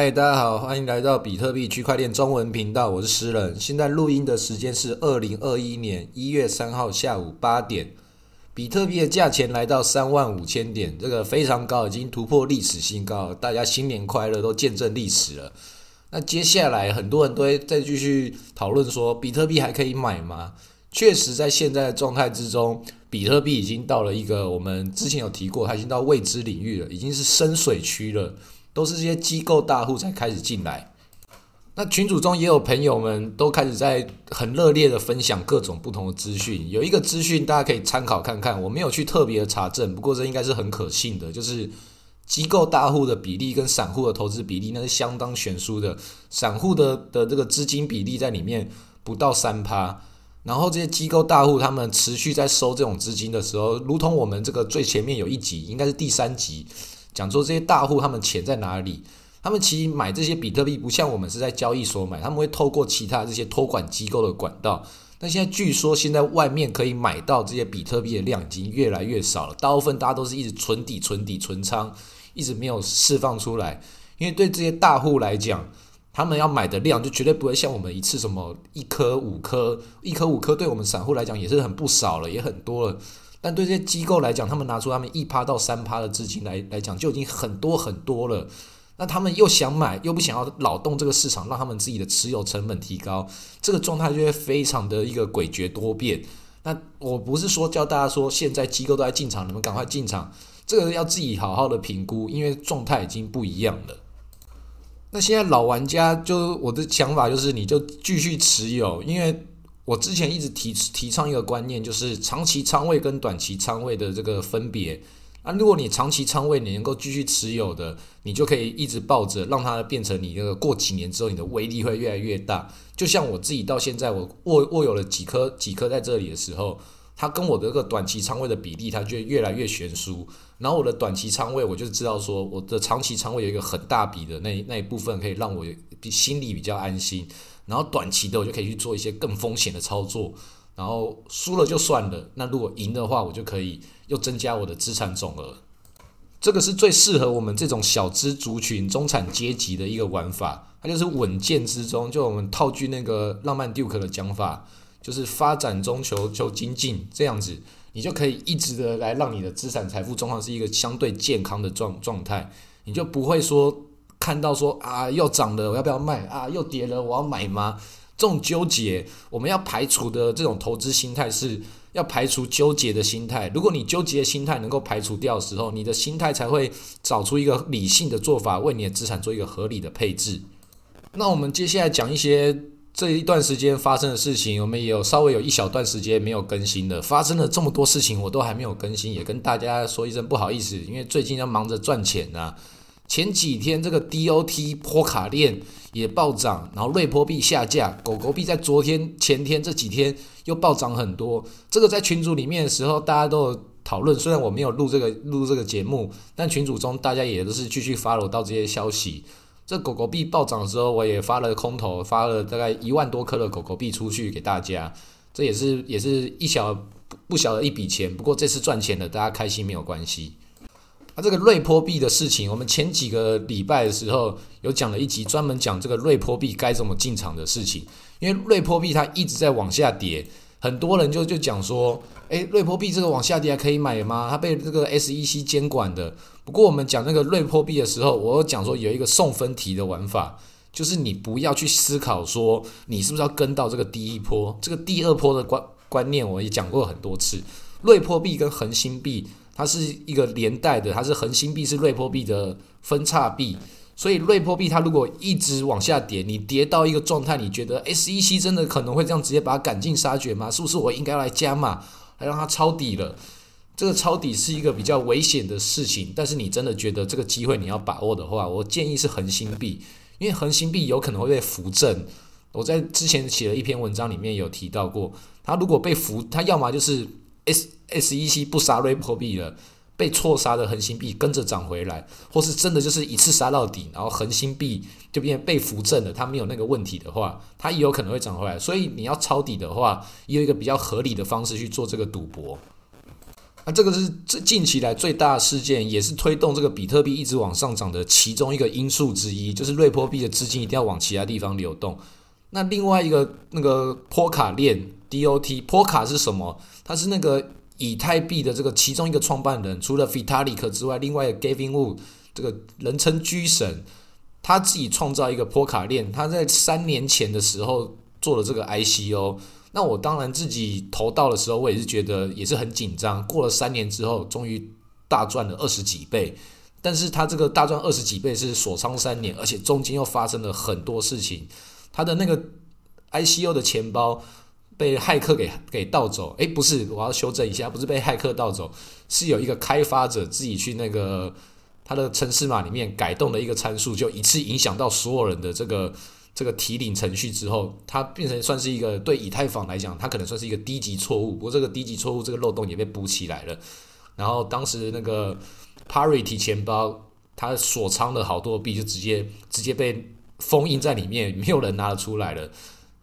嗨，大家好，欢迎来到比特币区块链中文频道，我是诗人。现在录音的时间是二零二一年一月三号下午八点，比特币的价钱来到三万五千点，这个非常高，已经突破历史新高。大家新年快乐，都见证历史了。那接下来很多人都会再继续讨论说，比特币还可以买吗？确实，在现在的状态之中，比特币已经到了一个我们之前有提过，它已经到未知领域了，已经是深水区了，都是这些机构大户才开始进来。那群组中也有朋友们都开始在很热烈的分享各种不同的资讯。有一个资讯大家可以参考看看，我没有去特别的查证，不过这应该是很可信的，就是机构大户的比例跟散户的投资比例那是相当悬殊的，散户的的这个资金比例在里面不到三趴。然后这些机构大户他们持续在收这种资金的时候，如同我们这个最前面有一集，应该是第三集，讲说这些大户他们钱在哪里？他们其实买这些比特币不像我们是在交易所买，他们会透过其他这些托管机构的管道。但现在据说现在外面可以买到这些比特币的量已经越来越少了，大部分大家都是一直存底、存底、存仓，一直没有释放出来。因为对这些大户来讲，他们要买的量就绝对不会像我们一次什么一颗五颗，一颗五颗对我们散户来讲也是很不少了，也很多了。但对这些机构来讲，他们拿出他们一趴到三趴的资金来来讲，就已经很多很多了。那他们又想买，又不想要扰动这个市场，让他们自己的持有成本提高，这个状态就会非常的一个诡谲多变。那我不是说叫大家说现在机构都在进场，你们赶快进场，这个要自己好好的评估，因为状态已经不一样了。那现在老玩家就我的想法就是，你就继续持有，因为我之前一直提提倡一个观念，就是长期仓位跟短期仓位的这个分别。那如果你长期仓位你能够继续持有的，你就可以一直抱着，让它变成你那个过几年之后你的威力会越来越大。就像我自己到现在我握握有了几颗几颗在这里的时候，它跟我的这个短期仓位的比例，它就越来越悬殊。然后我的短期仓位，我就知道说，我的长期仓位有一个很大笔的那那一部分，可以让我心里比较安心。然后短期的，我就可以去做一些更风险的操作。然后输了就算了，那如果赢的话，我就可以又增加我的资产总额。这个是最适合我们这种小资族群、中产阶级的一个玩法。它就是稳健之中，就我们套句那个浪漫 Duke 的讲法，就是发展中求求精进这样子。你就可以一直的来让你的资产财富状况是一个相对健康的状状态，你就不会说看到说啊又涨了我要不要卖啊又跌了我要买吗？这种纠结我们要排除的这种投资心态是要排除纠结的心态。如果你纠结的心态能够排除掉的时候，你的心态才会找出一个理性的做法，为你的资产做一个合理的配置。那我们接下来讲一些。这一段时间发生的事情，我们也有稍微有一小段时间没有更新的。发生了这么多事情，我都还没有更新，也跟大家说一声不好意思，因为最近要忙着赚钱啊。前几天这个 DOT 波卡链也暴涨，然后瑞波币下架，狗狗币在昨天、前天这几天又暴涨很多。这个在群组里面的时候，大家都有讨论。虽然我没有录这个录这个节目，但群组中大家也都是继续 follow 到这些消息。这狗狗币暴涨的时候，我也发了空投，发了大概一万多颗的狗狗币出去给大家，这也是也是一小不小的一笔钱。不过这次赚钱了，大家开心没有关系。它这个瑞波币的事情，我们前几个礼拜的时候有讲了一集，专门讲这个瑞波币该怎么进场的事情。因为瑞波币它一直在往下跌，很多人就就讲说。诶，瑞波币这个往下跌还可以买吗？它被这个 SEC 监管的。不过我们讲那个瑞波币的时候，我讲说有一个送分题的玩法，就是你不要去思考说你是不是要跟到这个第一波，这个第二波的观观念我也讲过很多次。瑞波币跟恒星币它是一个连带的，它是恒星币是瑞波币的分叉币，所以瑞波币它如果一直往下跌，你跌到一个状态，你觉得 SEC 真的可能会这样直接把它赶尽杀绝吗？是不是我应该来加码？还让它抄底了，这个抄底是一个比较危险的事情。但是你真的觉得这个机会你要把握的话，我建议是恒星币，因为恒星币有可能会被扶正。我在之前写了一篇文章里面有提到过，它如果被扶，它要么就是 S S E C 不杀瑞波币了。被错杀的恒星币跟着涨回来，或是真的就是一次杀到底，然后恒星币就变被扶正了，它没有那个问题的话，它也有可能会涨回来。所以你要抄底的话，也有一个比较合理的方式去做这个赌博。那这个是这近期来最大的事件，也是推动这个比特币一直往上涨的其中一个因素之一，就是瑞波币的资金一定要往其他地方流动。那另外一个那个波卡链 DOT，波卡是什么？它是那个以太币的这个其中一个创办人，除了 Vitalik 之外，另外 Gavin Wood 这个人称居神，他自己创造一个波卡链，他在三年前的时候做了这个 ICO。那我当然自己投到的时候，我也是觉得也是很紧张。过了三年之后，终于大赚了二十几倍。但是他这个大赚二十几倍是锁仓三年，而且中间又发生了很多事情。他的那个 ICO 的钱包被骇客给给盗走。诶，不是，我要修正一下，不是被骇客盗走，是有一个开发者自己去那个他的城市码里面改动了一个参数，就一次影响到所有人的这个。这个提领程序之后，它变成算是一个对以太坊来讲，它可能算是一个低级错误。不过这个低级错误这个漏洞也被补起来了。然后当时那个 Parity 钱包，它锁仓的好多币就直接直接被封印在里面，没有人拿得出来了。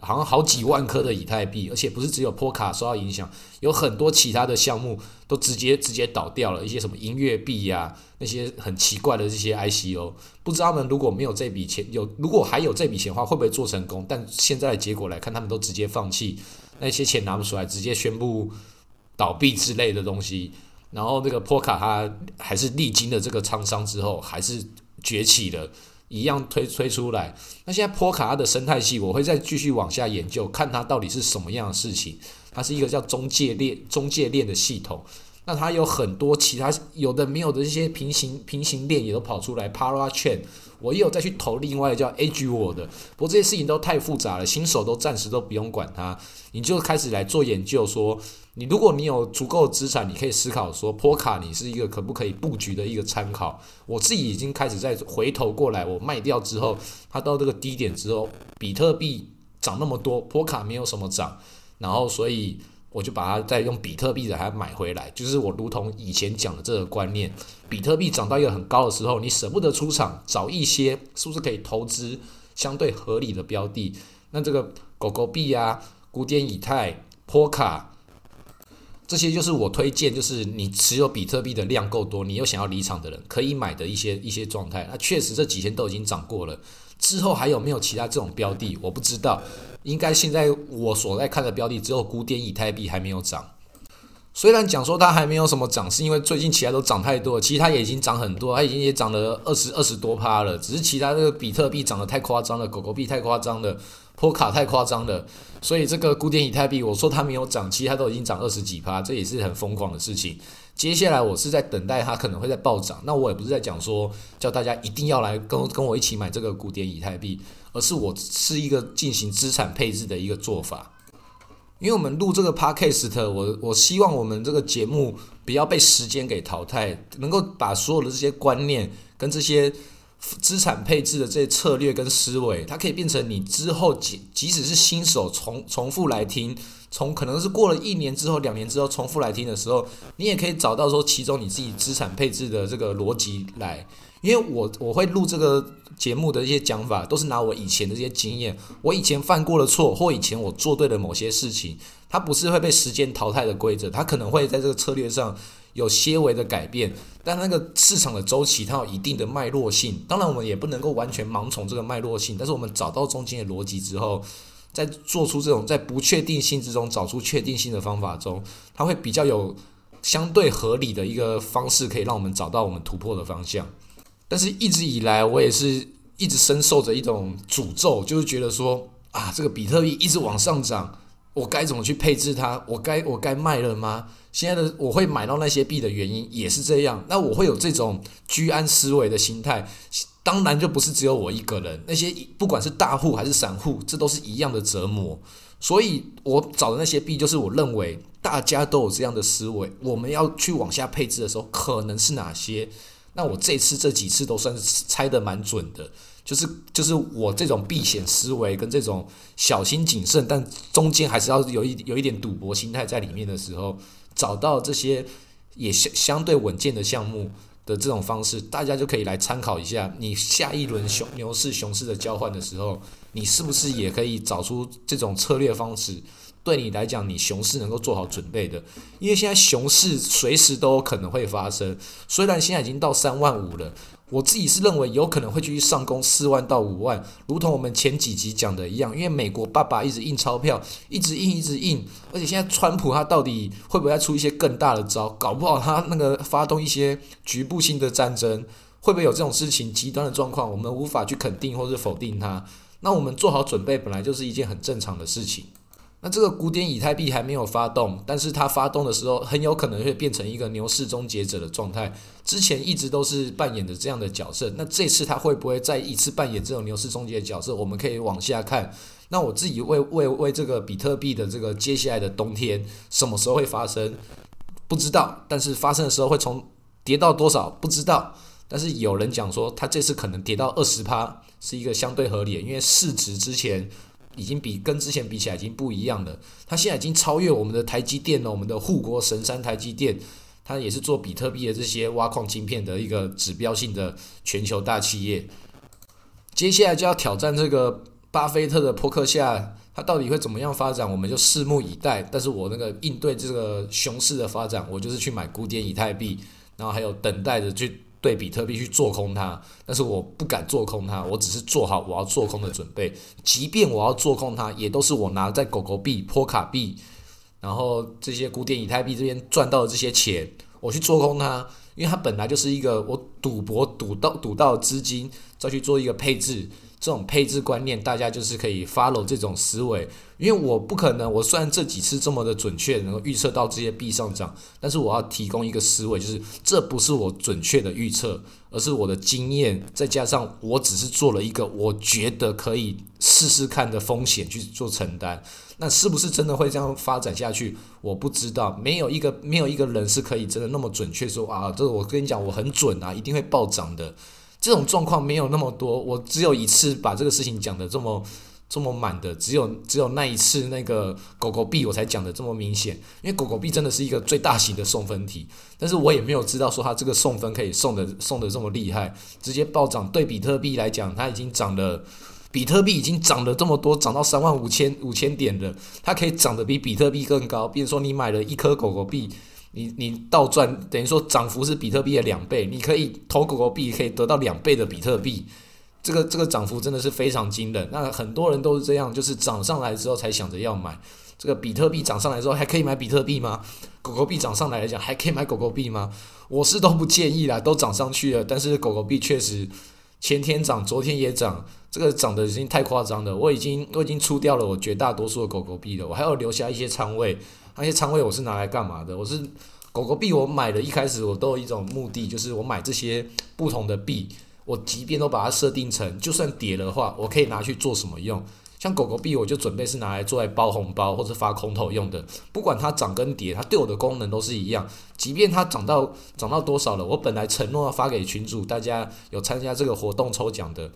好像好几万颗的以太币，而且不是只有波卡受到影响，有很多其他的项目都直接直接倒掉了。一些什么音乐币呀，那些很奇怪的这些 ICO，不知道他们如果没有这笔钱，有如果还有这笔钱的话，会不会做成功？但现在的结果来看，他们都直接放弃，那些钱拿不出来，直接宣布倒闭之类的东西。然后那个波卡它还是历经了这个沧桑之后，还是崛起了。一样推推出来，那现在波卡它的生态系，我会再继续往下研究，看它到底是什么样的事情。它是一个叫中介链中介链的系统，那它有很多其他有的没有的这些平行平行链也都跑出来，Para Chain，我也有再去投另外叫 Edge World，不过这些事情都太复杂了，新手都暂时都不用管它，你就开始来做研究说。你如果你有足够的资产，你可以思考说，波卡你是一个可不可以布局的一个参考。我自己已经开始在回头过来，我卖掉之后，它到这个低点之后，比特币涨那么多，波卡没有什么涨，然后所以我就把它再用比特币的还买回来。就是我如同以前讲的这个观念，比特币涨到一个很高的时候，你舍不得出场，找一些是不是可以投资相对合理的标的？那这个狗狗币啊，古典以太、波卡。这些就是我推荐，就是你持有比特币的量够多，你又想要离场的人可以买的一些一些状态。那确实这几天都已经涨过了，之后还有没有其他这种标的？我不知道。应该现在我所在看的标的只有古典以太币还没有涨。虽然讲说它还没有什么涨，是因为最近其他都涨太多了，其实它也已经涨很多，它已经也涨了二十二十多趴了。只是其他这个比特币涨得太夸张了，狗狗币太夸张了。波卡太夸张了，所以这个古典以太币，我说它没有涨，其实它都已经涨二十几趴，这也是很疯狂的事情。接下来我是在等待它可能会在暴涨，那我也不是在讲说叫大家一定要来跟跟我一起买这个古典以太币，而是我是一个进行资产配置的一个做法。因为我们录这个 podcast，我我希望我们这个节目不要被时间给淘汰，能够把所有的这些观念跟这些。资产配置的这些策略跟思维，它可以变成你之后即即使是新手重重复来听，从可能是过了一年之后、两年之后重复来听的时候，你也可以找到说其中你自己资产配置的这个逻辑来。因为我我会录这个节目的一些讲法，都是拿我以前的这些经验，我以前犯过的错或以前我做对的某些事情，它不是会被时间淘汰的规则，它可能会在这个策略上。有些微的改变，但那个市场的周期它有一定的脉络性。当然，我们也不能够完全盲从这个脉络性。但是，我们找到中间的逻辑之后，在做出这种在不确定性之中找出确定性的方法中，它会比较有相对合理的一个方式，可以让我们找到我们突破的方向。但是，一直以来我也是一直深受着一种诅咒，就是觉得说啊，这个比特币一直往上涨。我该怎么去配置它？我该我该卖了吗？现在的我会买到那些币的原因也是这样。那我会有这种居安思危的心态，当然就不是只有我一个人。那些不管是大户还是散户，这都是一样的折磨。所以我找的那些币，就是我认为大家都有这样的思维。我们要去往下配置的时候，可能是哪些？那我这次这几次都算是猜的蛮准的。就是就是我这种避险思维跟这种小心谨慎，但中间还是要有一有一点赌博心态在里面的时候，找到这些也相相对稳健的项目的这种方式，大家就可以来参考一下。你下一轮熊牛市熊市的交换的时候，你是不是也可以找出这种策略方式，对你来讲，你熊市能够做好准备的，因为现在熊市随时都有可能会发生。虽然现在已经到三万五了，我自己是认为有可能会继续上攻四万到五万，如同我们前几集讲的一样。因为美国爸爸一直印钞票，一直印一直印，而且现在川普他到底会不会再出一些更大的招？搞不好他那个发动一些局部性的战争，会不会有这种事情？极端的状况，我们无法去肯定或者否定它。那我们做好准备，本来就是一件很正常的事情。那这个古典以太币还没有发动，但是它发动的时候，很有可能会变成一个牛市终结者的状态。之前一直都是扮演的这样的角色，那这次它会不会再一次扮演这种牛市终结的角色？我们可以往下看。那我自己为为为这个比特币的这个接下来的冬天什么时候会发生，不知道。但是发生的时候会从跌到多少不知道。但是有人讲说，它这次可能跌到二十趴是一个相对合理的，因为市值之前。已经比跟之前比起来已经不一样了，它现在已经超越我们的台积电了，我们的护国神山台积电，它也是做比特币的这些挖矿晶片的一个指标性的全球大企业。接下来就要挑战这个巴菲特的扑克下，它到底会怎么样发展，我们就拭目以待。但是我那个应对这个熊市的发展，我就是去买古典以太币，然后还有等待着去。对比特币去做空它，但是我不敢做空它，我只是做好我要做空的准备。即便我要做空它，也都是我拿在狗狗币、波卡币，然后这些古典以太币这边赚到的这些钱，我去做空它，因为它本来就是一个我赌博赌到赌到资金，再去做一个配置。这种配置观念，大家就是可以 follow 这种思维，因为我不可能，我虽然这几次这么的准确，能够预测到这些币上涨，但是我要提供一个思维，就是这不是我准确的预测，而是我的经验，再加上我只是做了一个我觉得可以试试看的风险去做承担。那是不是真的会这样发展下去？我不知道，没有一个没有一个人是可以真的那么准确说啊，这个我跟你讲，我很准啊，一定会暴涨的。这种状况没有那么多，我只有一次把这个事情讲的这么这么满的，只有只有那一次那个狗狗币我才讲的这么明显，因为狗狗币真的是一个最大型的送分题，但是我也没有知道说它这个送分可以送的送的这么厉害，直接暴涨。对比特币来讲，它已经涨了，比特币已经涨了这么多，涨到三万五千五千点了，它可以涨得比比特币更高。比如说你买了一颗狗狗币。你你倒赚等于说涨幅是比特币的两倍，你可以投狗狗币可以得到两倍的比特币，这个这个涨幅真的是非常惊人。那很多人都是这样，就是涨上来之后才想着要买。这个比特币涨上来之后还可以买比特币吗？狗狗币涨上来来讲还可以买狗狗币吗？我是都不建议啦，都涨上去了。但是狗狗币确实前天涨，昨天也涨，这个涨的已经太夸张了。我已经我已经出掉了我绝大多数的狗狗币了，我还要留下一些仓位。那些仓位我是拿来干嘛的？我是狗狗币，我买的一开始我都有一种目的，就是我买这些不同的币，我即便都把它设定成，就算跌的话，我可以拿去做什么用？像狗狗币，我就准备是拿来做来包红包或者发空头用的。不管它涨跟跌，它对我的功能都是一样。即便它涨到涨到多少了，我本来承诺要发给群主，大家有参加这个活动抽奖的，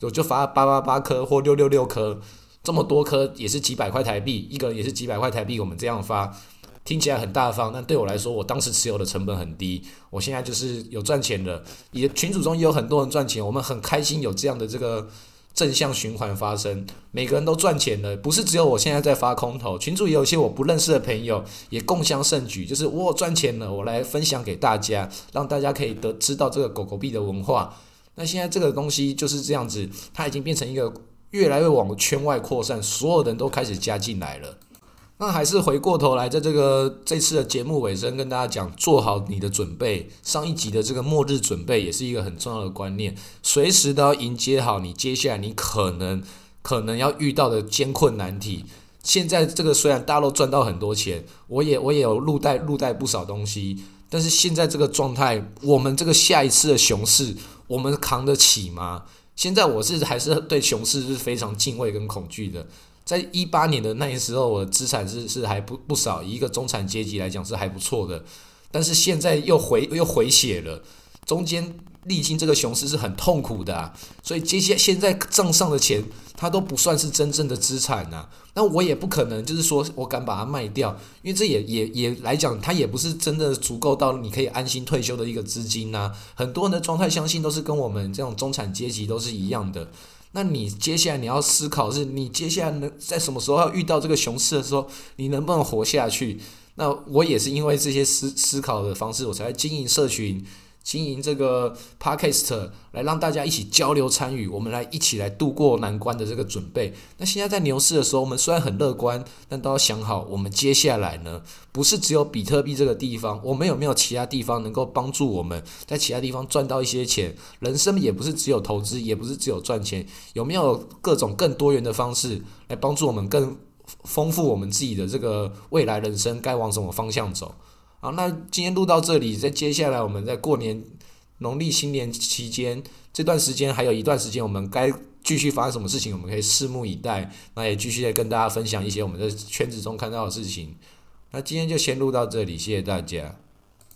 我就发八八八颗或六六六颗。这么多颗也是几百块台币，一个也是几百块台币。我们这样发，听起来很大方，但对我来说，我当时持有的成本很低。我现在就是有赚钱的，也群组中也有很多人赚钱，我们很开心有这样的这个正向循环发生，每个人都赚钱了，不是只有我现在在发空头，群主也有一些我不认识的朋友也共襄盛举，就是我赚钱了，我来分享给大家，让大家可以得知道这个狗狗币的文化。那现在这个东西就是这样子，它已经变成一个。越来越往圈外扩散，所有人都开始加进来了。那还是回过头来，在这个这次的节目尾声，跟大家讲，做好你的准备。上一集的这个末日准备，也是一个很重要的观念，随时都要迎接好你接下来你可能可能要遇到的艰困难题。现在这个虽然大陆赚到很多钱，我也我也有入袋入袋不少东西，但是现在这个状态，我们这个下一次的熊市，我们扛得起吗？现在我是还是对熊市是非常敬畏跟恐惧的。在一八年的那时候，我的资产是是还不不少，一个中产阶级来讲是还不错的。但是现在又回 又回血了，中间。历经这个熊市是很痛苦的，啊，所以接下现在账上的钱，它都不算是真正的资产呐。那我也不可能就是说我敢把它卖掉，因为这也也也来讲，它也不是真的足够到你可以安心退休的一个资金呐。很多人的状态，相信都是跟我们这种中产阶级都是一样的。那你接下来你要思考是，你接下来能在什么时候遇到这个熊市的时候，你能不能活下去？那我也是因为这些思思考的方式，我才经营社群。经营这个 podcast 来让大家一起交流参与，我们来一起来度过难关的这个准备。那现在在牛市的时候，我们虽然很乐观，但都要想好，我们接下来呢，不是只有比特币这个地方，我们有没有其他地方能够帮助我们在其他地方赚到一些钱？人生也不是只有投资，也不是只有赚钱，有没有各种更多元的方式来帮助我们更丰富我们自己的这个未来人生该往什么方向走？好，那今天录到这里，在接下来我们在过年农历新年期间这段时间，还有一段时间，我们该继续发生什么事情，我们可以拭目以待。那也继续的跟大家分享一些我们在圈子中看到的事情。那今天就先录到这里，谢谢大家。